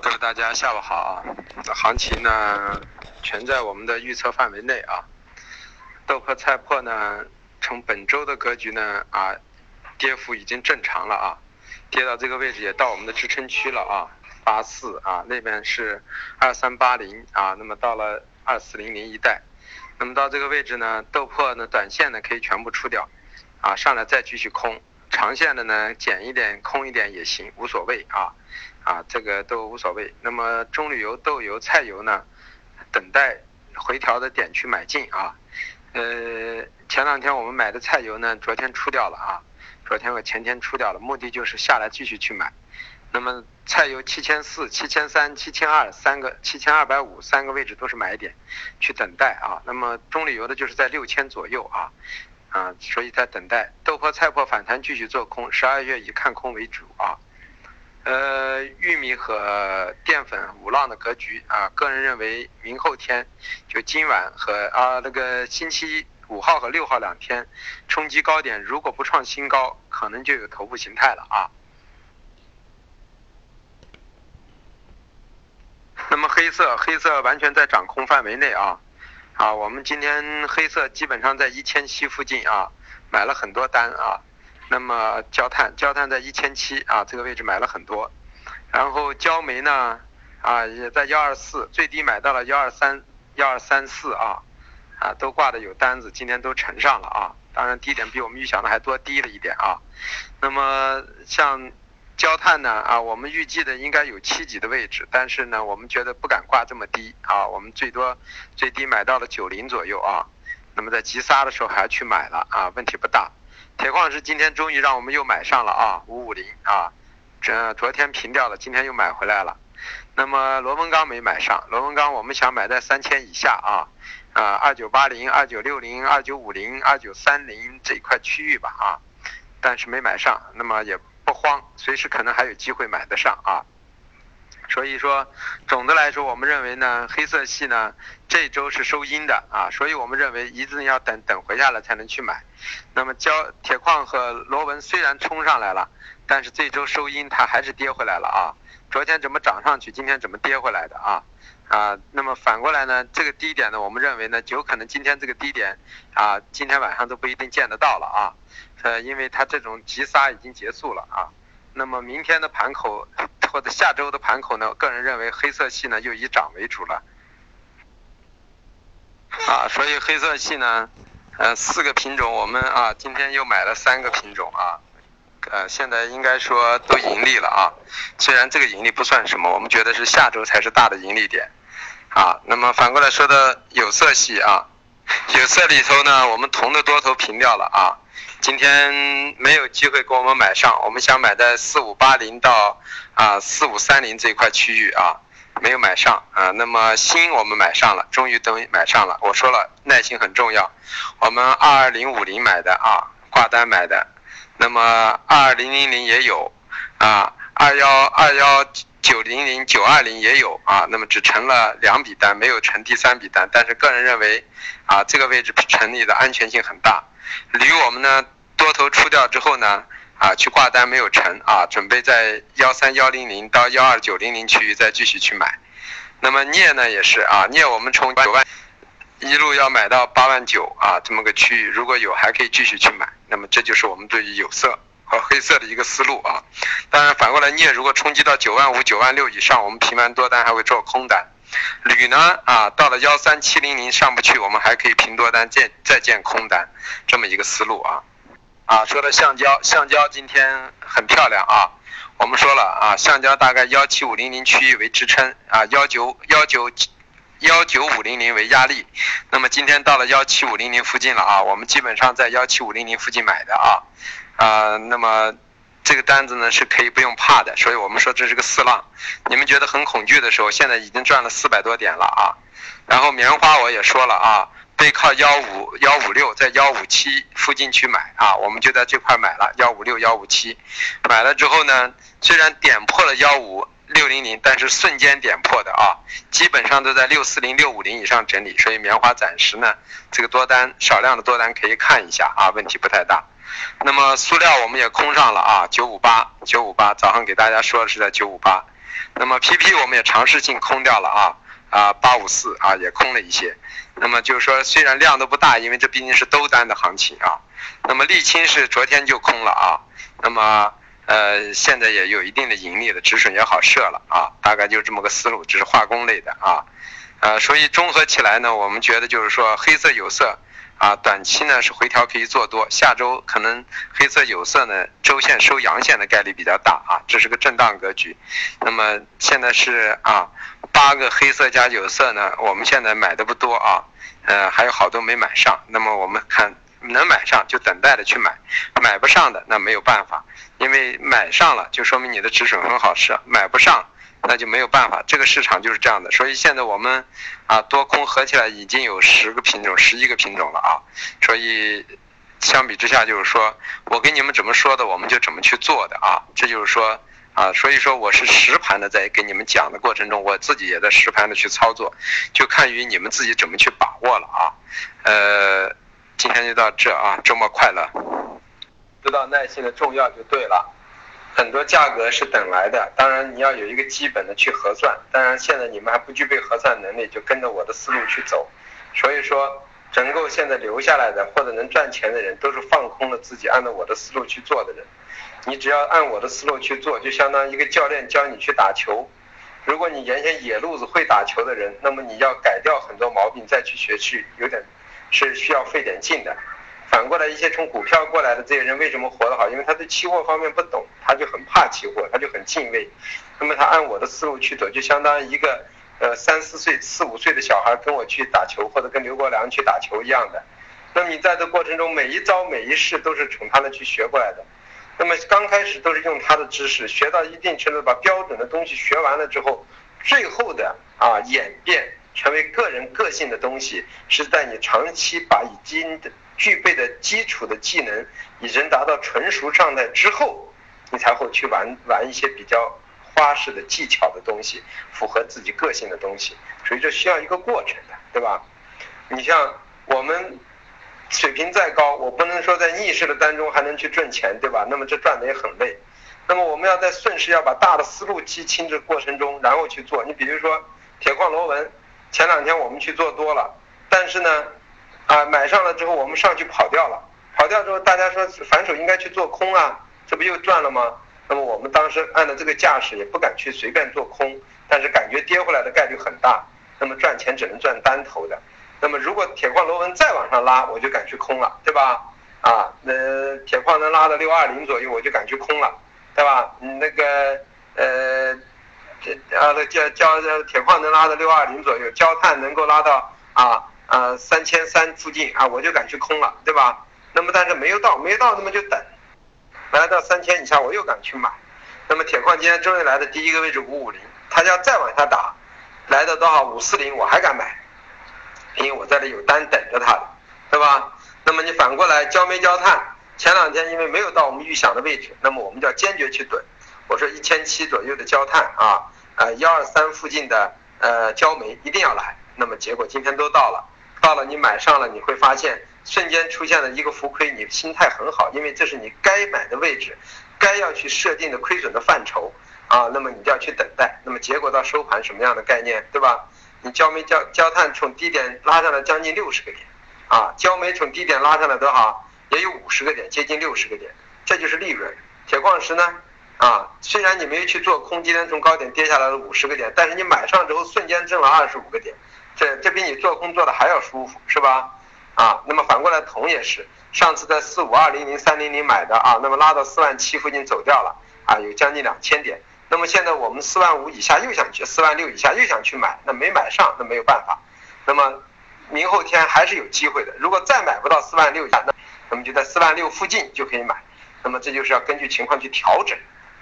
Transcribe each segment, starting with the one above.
各位大家下午好啊！行情呢全在我们的预测范围内啊。豆粕、菜粕呢，从本周的格局呢啊，跌幅已经正常了啊，跌到这个位置也到我们的支撑区了啊，八四啊，那边是二三八零啊，那么到了二四零零一带，那么到这个位置呢，豆粕呢短线呢可以全部出掉啊，上来再继续空，长线的呢减一点空一点也行，无所谓啊。啊，这个都无所谓。那么中铝油、豆油、菜油呢，等待回调的点去买进啊。呃，前两天我们买的菜油呢，昨天出掉了啊，昨天和前天出掉了，目的就是下来继续去买。那么菜油七千四、七千三、七千二三个，七千二百五三个位置都是买点，去等待啊。那么中铝油的就是在六千左右啊，啊，所以在等待豆粕、菜粕反弹继续做空，十二月以看空为主啊。呃，玉米和淀粉五浪的格局啊，个人认为明后天就今晚和啊那个星期五号和六号两天冲击高点，如果不创新高，可能就有头部形态了啊。那么黑色，黑色完全在掌控范围内啊啊，我们今天黑色基本上在一千七附近啊，买了很多单啊。那么焦炭，焦炭在一千七啊，这个位置买了很多，然后焦煤呢，啊也在幺二四，最低买到了幺二三幺二三四啊，啊都挂的有单子，今天都呈上了啊，当然低点比我们预想的还多低了一点啊。那么像焦炭呢，啊我们预计的应该有七级的位置，但是呢我们觉得不敢挂这么低啊，我们最多最低买到了九零左右啊，那么在急杀的时候还去买了啊，问题不大。铁矿石今天终于让我们又买上了啊，五五零啊，这昨天平掉了，今天又买回来了。那么螺纹钢没买上，螺纹钢我们想买在三千以下啊，啊二九八零、二九六零、二九五零、二九三零这一块区域吧啊，但是没买上，那么也不慌，随时可能还有机会买得上啊。所以说，总的来说，我们认为呢，黑色系呢这周是收阴的啊，所以我们认为一定要等等回下来才能去买。那么焦铁矿和螺纹虽然冲上来了，但是这周收阴它还是跌回来了啊。昨天怎么涨上去，今天怎么跌回来的啊？啊，那么反过来呢，这个低点呢，我们认为呢，有可能今天这个低点啊，今天晚上都不一定见得到了啊。呃，因为它这种急杀已经结束了啊。那么明天的盘口。或者下周的盘口呢？个人认为黑色系呢又以涨为主了，啊，所以黑色系呢，呃，四个品种我们啊今天又买了三个品种啊，呃，现在应该说都盈利了啊，虽然这个盈利不算什么，我们觉得是下周才是大的盈利点，啊，那么反过来说的有色系啊，有色里头呢，我们铜的多头平掉了啊。今天没有机会给我们买上，我们想买在四五八零到啊四五三零这一块区域啊，没有买上啊。那么新我们买上了，终于等买上了。我说了，耐心很重要。我们二二零五零买的啊，挂单买的。那么二二零零零也有啊，二幺二幺九零零九二零也有啊。那么只成了两笔单，没有成第三笔单。但是个人认为啊，这个位置成立的安全性很大。离我们呢？多头出掉之后呢，啊，去挂单没有成啊，准备在幺三幺零零到幺二九零零区域再继续去买。那么镍呢也是啊，镍我们从九万一路要买到八万九啊，这么个区域，如果有还可以继续去买。那么这就是我们对于有色和黑色的一个思路啊。当然反过来，镍如果冲击到九万五、九万六以上，我们平完多单还会做空单。铝呢啊，到了幺三七零零上不去，我们还可以平多单建再建空单，这么一个思路啊。啊，说的橡胶，橡胶今天很漂亮啊。我们说了啊，橡胶大概幺七五零零区域为支撑啊，幺九幺九幺九五零零为压力。那么今天到了幺七五零零附近了啊，我们基本上在幺七五零零附近买的啊啊。那么这个单子呢是可以不用怕的，所以我们说这是个四浪。你们觉得很恐惧的时候，现在已经赚了四百多点了啊。然后棉花我也说了啊。背靠幺五幺五六，在幺五七附近去买啊，我们就在这块买了幺五六幺五七，买了之后呢，虽然点破了幺五六零零，但是瞬间点破的啊，基本上都在六四零六五零以上整理，所以棉花暂时呢，这个多单少量的多单可以看一下啊，问题不太大。那么塑料我们也空上了啊，九五八九五八，早上给大家说的是在九五八，那么 PP 我们也尝试性空掉了啊啊八五四啊也空了一些。那么就是说虽然量都不大，因为这毕竟是兜单的行情啊。那么沥青是昨天就空了啊。那么呃现在也有一定的盈利的，止损也好设了啊。大概就这么个思路，这是化工类的啊。呃，所以综合起来呢，我们觉得就是说黑色有色。啊，短期呢是回调可以做多，下周可能黑色有色呢周线收阳线的概率比较大啊，这是个震荡格局。那么现在是啊，八个黑色加有色呢，我们现在买的不多啊，呃还有好多没买上。那么我们看能买上就等待着去买，买不上的那没有办法，因为买上了就说明你的止损很好设，买不上。那就没有办法，这个市场就是这样的，所以现在我们啊多空合起来已经有十个品种、十一个品种了啊，所以相比之下就是说我给你们怎么说的，我们就怎么去做的啊，这就是说啊，所以说我是实盘的，在给你们讲的过程中，我自己也在实盘的去操作，就看于你们自己怎么去把握了啊，呃，今天就到这啊，周末快乐，知道耐心的重要就对了。很多价格是等来的，当然你要有一个基本的去核算。当然现在你们还不具备核算能力，就跟着我的思路去走。所以说，能够现在留下来的或者能赚钱的人，都是放空了自己，按照我的思路去做的人。你只要按我的思路去做，就相当于一个教练教你去打球。如果你原先野路子会打球的人，那么你要改掉很多毛病再去学去，有点是需要费点劲的。反过来，一些从股票过来的这些人为什么活得好？因为他对期货方面不懂，他就很怕期货，他就很敬畏。那么他按我的思路去走，就相当于一个呃三四岁、四五岁的小孩跟我去打球，或者跟刘国梁去打球一样的。那么你在这过程中，每一招每一式都是从他那去学过来的。那么刚开始都是用他的知识，学到一定程度，把标准的东西学完了之后，最后的啊演变成为个人个性的东西，是在你长期把已经的。具备的基础的技能已经达到纯熟状态之后，你才会去玩玩一些比较花式的技巧的东西，符合自己个性的东西，所以这需要一个过程的，对吧？你像我们水平再高，我不能说在逆势的当中还能去赚钱，对吧？那么这赚的也很累。那么我们要在顺势要把大的思路记清这过程中，然后去做。你比如说铁矿螺纹，前两天我们去做多了，但是呢。啊，买上了之后我们上去跑掉了，跑掉之后大家说反手应该去做空啊，这不又赚了吗？那么我们当时按照这个架势也不敢去随便做空，但是感觉跌回来的概率很大，那么赚钱只能赚单头的。那么如果铁矿螺纹再往上拉，我就敢去空了，对吧？啊，那铁矿能拉到六二零左右，我就敢去空了，对吧？那个呃，这啊那焦焦铁矿能拉到六二零左右，焦炭能够拉到啊。啊，三千三附近啊，我就敢去空了，对吧？那么但是没有到，没到，那么就等，来到三千以下，我又敢去买。那么铁矿今天终于来的第一个位置五五零，它要再往下打，来到多少五四零，我还敢买，因为我在这有单等着它的，对吧？那么你反过来焦煤焦炭，前两天因为没有到我们预想的位置，那么我们就要坚决去怼。我说一千七左右的焦炭啊，呃幺二三附近的呃焦煤一定要来，那么结果今天都到了。到了你买上了，你会发现瞬间出现了一个浮亏，你心态很好，因为这是你该买的位置，该要去设定的亏损的范畴啊。那么你就要去等待，那么结果到收盘什么样的概念，对吧？你焦煤焦焦炭从低点拉上来将近六十个点，啊，焦煤从低点拉上来多少？也有五十个点，接近六十个点，这就是利润。铁矿石呢？啊，虽然你没有去做空，今天从高点跌下来了五十个点，但是你买上之后瞬间挣了二十五个点。这这比你做空做的还要舒服，是吧？啊，那么反过来铜也是，上次在四五二零零三零零买的啊，那么拉到四万七附近走掉了啊，有将近两千点。那么现在我们四万五以下又想去，四万六以下又想去买，那没买上，那没有办法。那么明后天还是有机会的，如果再买不到四万六以下，那那么就在四万六附近就可以买。那么这就是要根据情况去调整，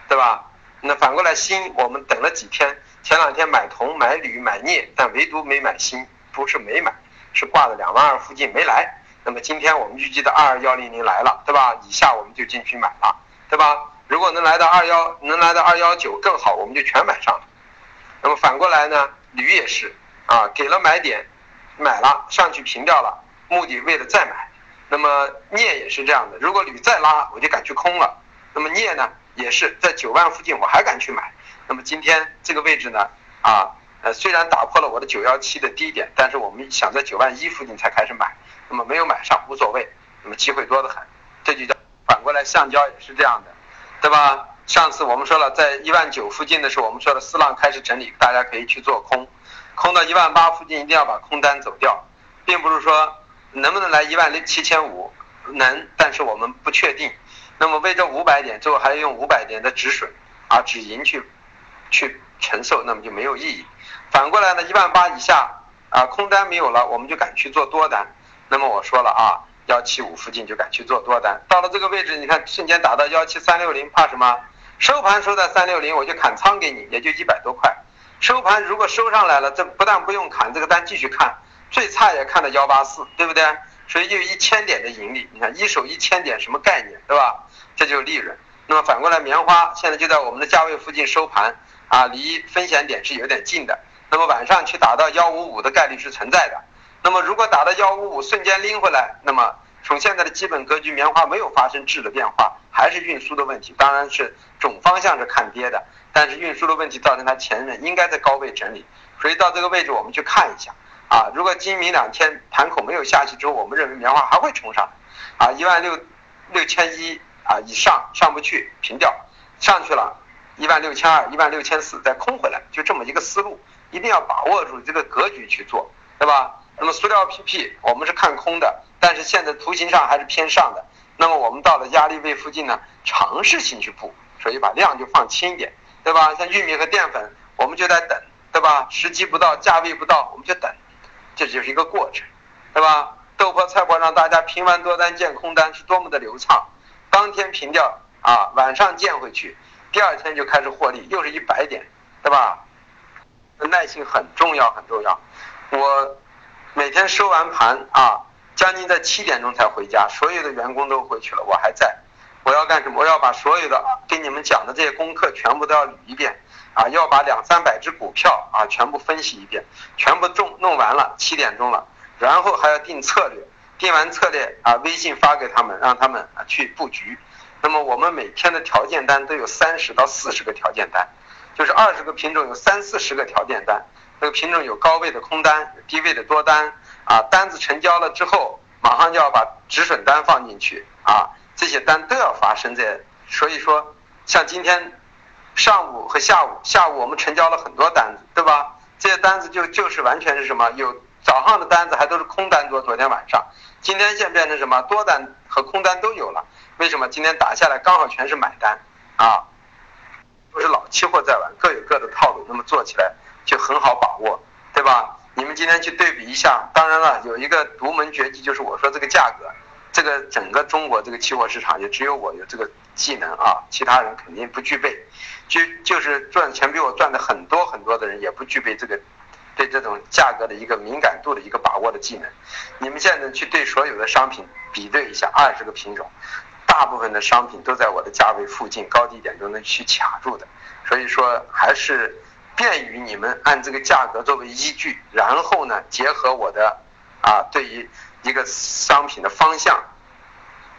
对吧？那反过来锌，我们等了几天。前两天买铜、买铝、买镍，但唯独没买锌，不是没买，是挂在两万二附近没来。那么今天我们预计的二二幺零零来了，对吧？以下我们就进去买了，对吧？如果能来到二幺，能来到二幺九更好，我们就全买上了。那么反过来呢？铝也是啊，给了买点，买了上去平掉了，目的为了再买。那么镍也是这样的，如果铝再拉，我就敢去空了。那么镍呢？也是在九万附近，我还敢去买。那么今天这个位置呢，啊，呃，虽然打破了我的九幺七的低点，但是我们想在九万一附近才开始买，那么没有买上无所谓，那么机会多得很。这就叫反过来，橡胶也是这样的，对吧？上次我们说了，在一万九附近的时候，我们说的四浪开始整理，大家可以去做空，空到一万八附近一定要把空单走掉，并不是说能不能来一万零七千五能，但是我们不确定。那么为这五百点，最后还要用五百点的止损啊止盈去去承受，那么就没有意义。反过来呢，一万八以下啊空单没有了，我们就敢去做多单。那么我说了啊。幺七五附近就敢去做多单，到了这个位置，你看瞬间打到幺七三六零，怕什么？收盘收在三六零，我就砍仓给你，也就一百多块。收盘如果收上来了，这不但不用砍这个单，继续看，最差也看到幺八四，对不对？所以就一千点的盈利，你看一手一千点什么概念，对吧？这就是利润。那么反过来，棉花现在就在我们的价位附近收盘啊，离风险点是有点近的。那么晚上去打到幺五五的概率是存在的。那么如果打到幺五五，瞬间拎回来，那么从现在的基本格局，棉花没有发生质的变化，还是运输的问题。当然是总方向是看跌的，但是运输的问题造成它前面应该在高位整理，所以到这个位置我们去看一下啊。如果今明两天盘口没有下去之后，我们认为棉花还会冲上，啊一万六六千一啊以上上不去平掉，上去了，一万六千二、一万六千四再空回来，就这么一个思路，一定要把握住这个格局去做，对吧？那么塑料 PP 我们是看空的，但是现在图形上还是偏上的。那么我们到了压力位附近呢，尝试性去布，所以把量就放轻一点，对吧？像玉米和淀粉，我们就在等，对吧？时机不到，价位不到，我们就等，这就是一个过程，对吧？豆粕、菜粕让大家平完多单建空单是多么的流畅，当天平掉啊，晚上建回去，第二天就开始获利，又是一百点，对吧？耐心很重要，很重要，我。每天收完盘啊，将近在七点钟才回家，所有的员工都回去了，我还在。我要干什么？我要把所有的给你们讲的这些功课全部都要捋一遍啊，要把两三百只股票啊全部分析一遍，全部弄弄完了，七点钟了，然后还要定策略，定完策略啊，微信发给他们，让他们去布局。那么我们每天的条件单都有三十到四十个条件单，就是二十个品种有三四十个条件单。这个品种有高位的空单，低位的多单啊，单子成交了之后，马上就要把止损单放进去啊，这些单都要发生在。所以说，像今天上午和下午，下午我们成交了很多单子，对吧？这些单子就就是完全是什么？有早上的单子还都是空单多，昨天晚上，今天现在变成什么？多单和空单都有了。为什么？今天打下来刚好全是买单啊，都是老期货在玩，各有各的套路，那么做起来。就很好把握，对吧？你们今天去对比一下，当然了，有一个独门绝技，就是我说这个价格，这个整个中国这个期货市场也只有我有这个技能啊，其他人肯定不具备。就就是赚钱比我赚的很多很多的人，也不具备这个对这种价格的一个敏感度的一个把握的技能。你们现在去对所有的商品比对一下，二十个品种，大部分的商品都在我的价位附近，高低点都能去卡住的。所以说还是。便于你们按这个价格作为依据，然后呢，结合我的啊，对于一个商品的方向，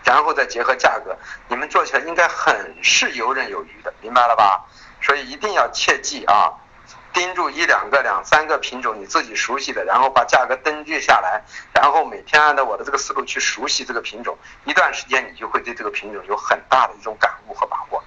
然后再结合价格，你们做起来应该很是游刃有余的，明白了吧？所以一定要切记啊，盯住一两个、两三个品种你自己熟悉的，然后把价格登记下来，然后每天按照我的这个思路去熟悉这个品种，一段时间你就会对这个品种有很大的一种感悟和把握。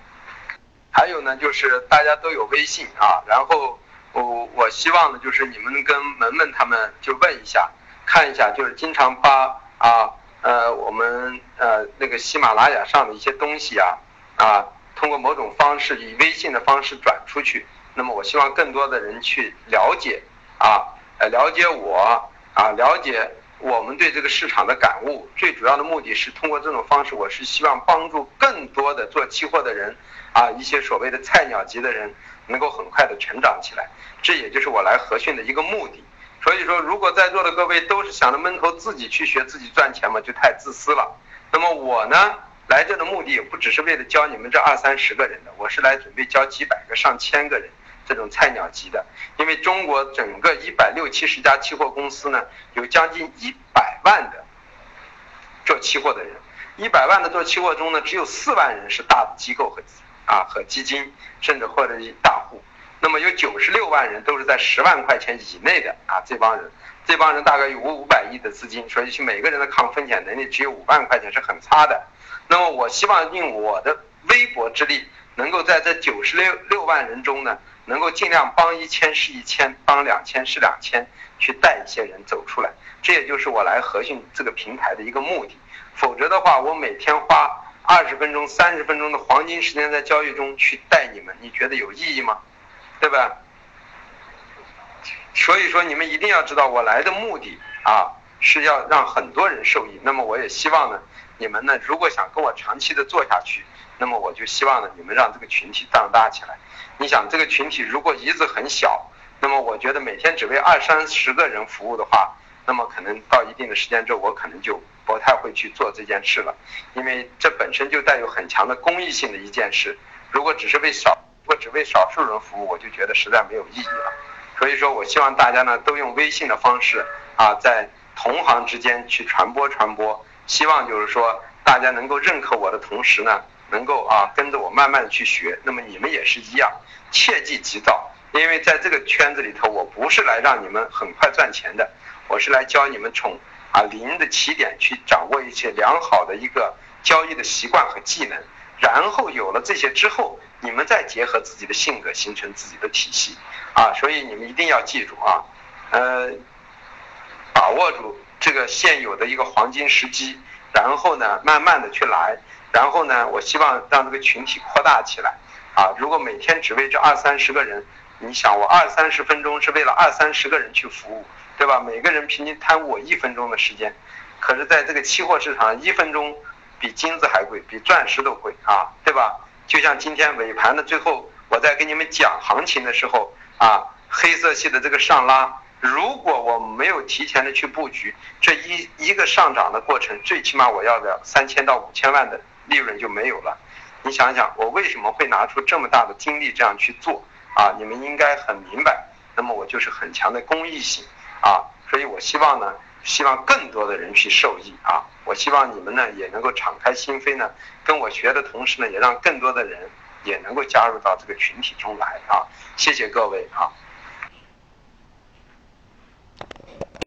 还有呢，就是大家都有微信啊，然后我我希望呢，就是你们跟萌萌他们就问一下，看一下，就是经常发啊呃我们呃那个喜马拉雅上的一些东西啊啊，通过某种方式以微信的方式转出去，那么我希望更多的人去了解啊呃了解我啊了解我们对这个市场的感悟，最主要的目的是通过这种方式，我是希望帮助更多的做期货的人。啊，一些所谓的菜鸟级的人能够很快的成长起来，这也就是我来合讯的一个目的。所以说，如果在座的各位都是想着闷头自己去学、自己赚钱嘛，就太自私了。那么我呢，来这的目的也不只是为了教你们这二三十个人的，我是来准备教几百个、上千个人这种菜鸟级的。因为中国整个一百六七十家期货公司呢，有将近一百万的做期货的人，一百万的做期货中呢，只有四万人是大的机构和。啊和基金，甚至或者大户。那么有九十六万人都是在十万块钱以内的啊，这帮人，这帮人大概有五五百亿的资金，所以每个人的抗风险能力只有五万块钱是很差的。那么我希望用我的微薄之力，能够在这九十六六万人中呢，能够尽量帮一千是一千，帮两千是两千，去带一些人走出来。这也就是我来和讯这个平台的一个目的。否则的话，我每天花二十分钟、三十分钟的黄金时间在交易中去带你们，你觉得有意义吗？对吧？所以说你们一定要知道，我来的目的啊，是要让很多人受益。那么我也希望呢，你们呢，如果想跟我长期的做下去，那么我就希望呢，你们让这个群体壮大起来。你想，这个群体如果一直很小，那么我觉得每天只为二三十个人服务的话，那么可能到一定的时间之后，我可能就不太会去做这件事了，因为这本身就带有很强的公益性的一件事。如果只是为少如果只为少数人服务，我就觉得实在没有意义了。所以说我希望大家呢都用微信的方式啊，在同行之间去传播传播。希望就是说大家能够认可我的同时呢，能够啊跟着我慢慢的去学。那么你们也是一样，切忌急躁，因为在这个圈子里头，我不是来让你们很快赚钱的，我是来教你们从啊零的起点去掌握一些良好的一个交易的习惯和技能。然后有了这些之后，你们再结合自己的性格，形成自己的体系，啊，所以你们一定要记住啊，呃，把握住这个现有的一个黄金时机，然后呢，慢慢的去来，然后呢，我希望让这个群体扩大起来，啊，如果每天只为这二三十个人，你想我二三十分钟是为了二三十个人去服务，对吧？每个人平均贪我一分钟的时间，可是在这个期货市场，一分钟。比金子还贵，比钻石都贵啊，对吧？就像今天尾盘的最后，我在跟你们讲行情的时候啊，黑色系的这个上拉，如果我没有提前的去布局，这一一个上涨的过程，最起码我要的三千到五千万的利润就没有了。你想想，我为什么会拿出这么大的精力这样去做啊？你们应该很明白。那么我就是很强的公益性啊，所以我希望呢。希望更多的人去受益啊！我希望你们呢也能够敞开心扉呢，跟我学的同时呢，也让更多的人也能够加入到这个群体中来啊！谢谢各位啊！